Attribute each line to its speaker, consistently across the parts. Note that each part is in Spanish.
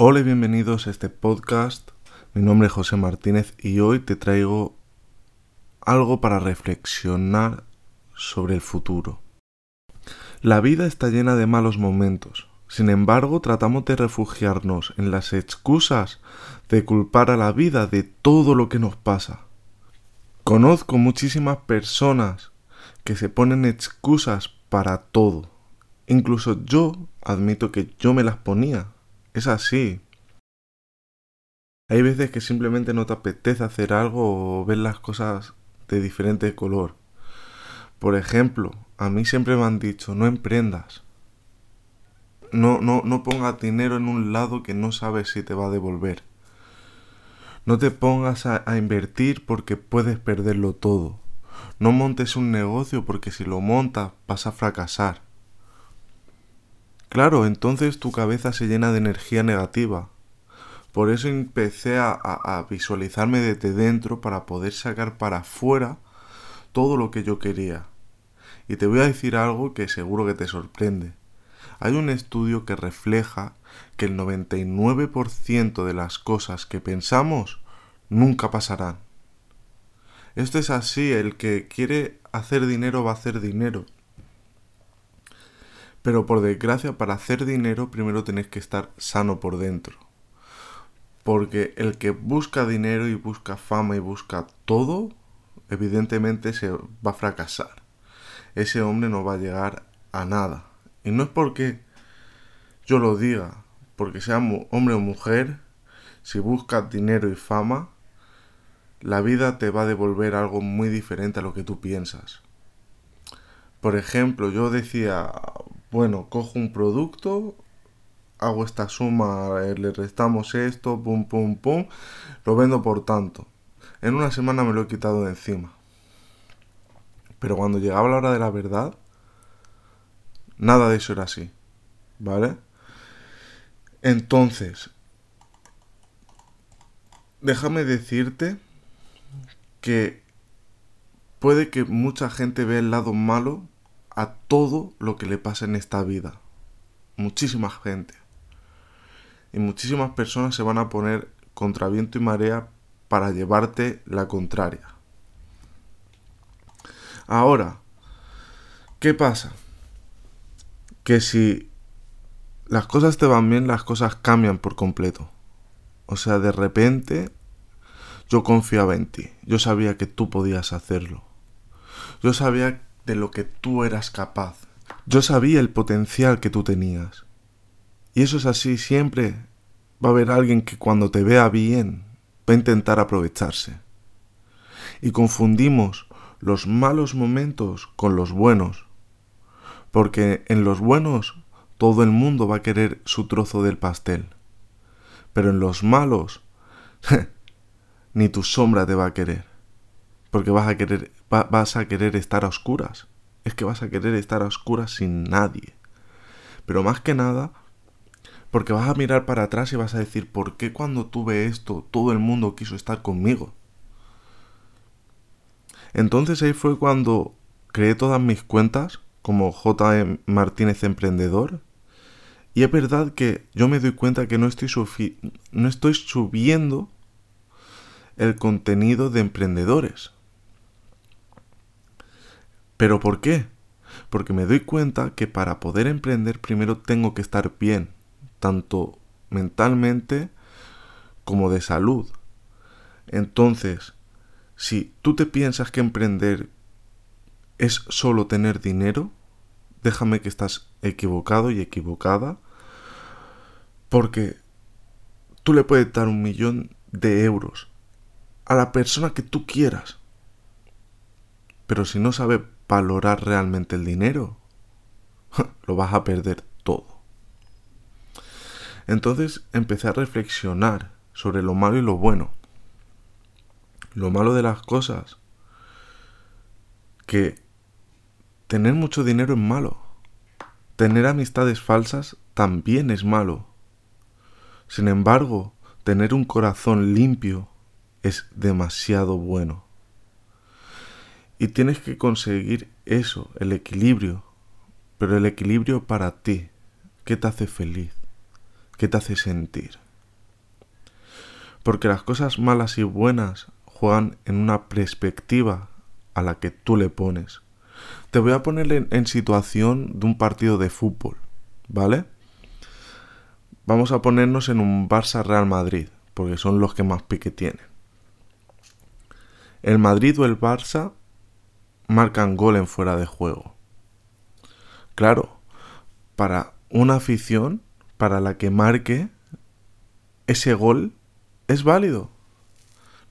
Speaker 1: Hola y bienvenidos a este podcast. Mi nombre es José Martínez y hoy te traigo algo para reflexionar sobre el futuro. La vida está llena de malos momentos. Sin embargo, tratamos de refugiarnos en las excusas de culpar a la vida de todo lo que nos pasa. Conozco muchísimas personas que se ponen excusas para todo. Incluso yo admito que yo me las ponía es así. Hay veces que simplemente no te apetece hacer algo o ver las cosas de diferente color. Por ejemplo, a mí siempre me han dicho, no emprendas. No, no, no pongas dinero en un lado que no sabes si te va a devolver. No te pongas a, a invertir porque puedes perderlo todo. No montes un negocio porque si lo montas vas a fracasar. Claro, entonces tu cabeza se llena de energía negativa. Por eso empecé a, visualizarme desde dentro para poder sacar para afuera todo lo que yo quería. Y te voy a decir algo que seguro que te sorprende. Hay un estudio que refleja que el 99% de las cosas que pensamos nunca pasarán. Esto es así, el que quiere hacer dinero va a hacer dinero. Pero por desgracia, para hacer dinero primero tenés que estar sano por dentro. Porque el que busca dinero y busca fama y busca todo, evidentemente se va a fracasar. Ese hombre no va a llegar a nada. Y no es porque yo lo diga, porque sea hombre o mujer, si buscas dinero y fama, la vida te va a devolver algo muy diferente a lo que tú piensas. Por ejemplo, yo decía, bueno, cojo un producto, hago esta suma, eh, le restamos esto, pum, pum, pum, lo vendo por tanto. En una semana me lo he quitado de encima. Pero cuando llegaba la hora de la verdad, nada de eso era así. ¿Vale? Entonces, déjame decirte que puede que mucha gente vea el lado malo a todo lo que le pasa en esta vida. Muchísima gente. Y muchísimas personas se van a poner contra viento y marea para llevarte la contraria. Ahora, ¿qué pasa? Que si las cosas te van bien, las cosas cambian por completo. O sea, de repente yo confiaba en ti. Yo sabía que tú podías hacerlo. Yo sabía de lo que tú eras capaz. Yo sabía el potencial que tú tenías. Y eso es así, siempre va a haber alguien que cuando te vea bien va a intentar aprovecharse. Y confundimos los malos momentos con los buenos. Porque en los buenos todo el mundo va a querer su trozo del pastel. Pero en los malos ni tu sombra te va a querer. Porque vas a querer vas a querer estar a oscuras. Es que vas a querer estar a oscuras sin nadie. Pero más que nada, porque vas a mirar para atrás y vas a decir, ¿por qué cuando tuve esto todo el mundo quiso estar conmigo? Entonces ahí fue cuando creé todas mis cuentas como J. Martínez Emprendedor. Y es verdad que yo me doy cuenta que no estoy, no estoy subiendo el contenido de emprendedores. ¿Pero por qué? Porque me doy cuenta que para poder emprender primero tengo que estar bien, tanto mentalmente como de salud. Entonces, si tú te piensas que emprender es solo tener dinero, déjame que estás equivocado y equivocada, porque tú le puedes dar un millón de euros a la persona que tú quieras, pero si no sabe valorar realmente el dinero, lo vas a perder todo. Entonces empecé a reflexionar sobre lo malo y lo bueno. Lo malo de las cosas, que tener mucho dinero es malo. Tener amistades falsas también es malo. Sin embargo, tener un corazón limpio es demasiado bueno. Y tienes que conseguir eso, el equilibrio. Pero el equilibrio para ti. ¿Qué te hace feliz? ¿Qué te hace sentir? Porque las cosas malas y buenas juegan en una perspectiva a la que tú le pones. Te voy a poner en, situación de un partido de fútbol, ¿vale? Vamos a ponernos en un Barça Real Madrid, porque son los que más pique tienen. El Madrid o el Barça marcan gol en fuera de juego. Claro, para una afición, para la que marque ese gol, es válido.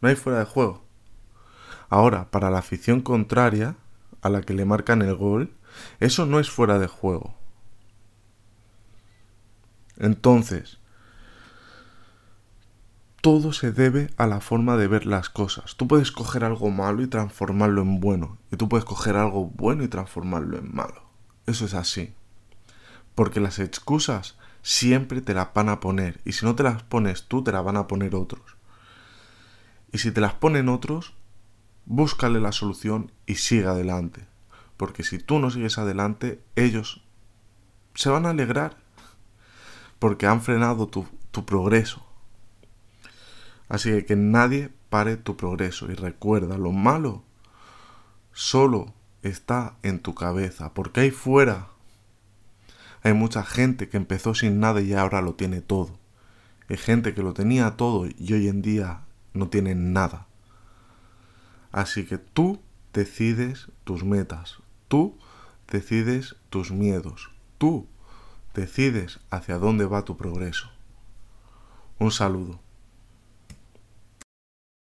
Speaker 1: No hay fuera de juego. Ahora, para la afición contraria, a la que le marcan el gol, eso no es fuera de juego. Entonces, todo se debe a la forma de ver las cosas. Tú puedes coger algo malo y transformarlo en bueno. Y tú puedes coger algo bueno y transformarlo en malo. Eso es así. Porque las excusas siempre te las van a poner. Y si no te las pones tú, te las van a poner otros. Y si te las ponen otros, búscale la solución y sigue adelante. Porque si tú no sigues adelante, ellos se van a alegrar. Porque han frenado tu, tu progreso. Así que que nadie pare tu progreso. Y recuerda, lo malo solo está en tu cabeza. Porque ahí fuera hay mucha gente que empezó sin nada y ahora lo tiene todo. Hay gente que lo tenía todo y hoy en día no tiene nada. Así que tú decides tus metas. Tú decides tus miedos. Tú decides hacia dónde va tu progreso. Un saludo.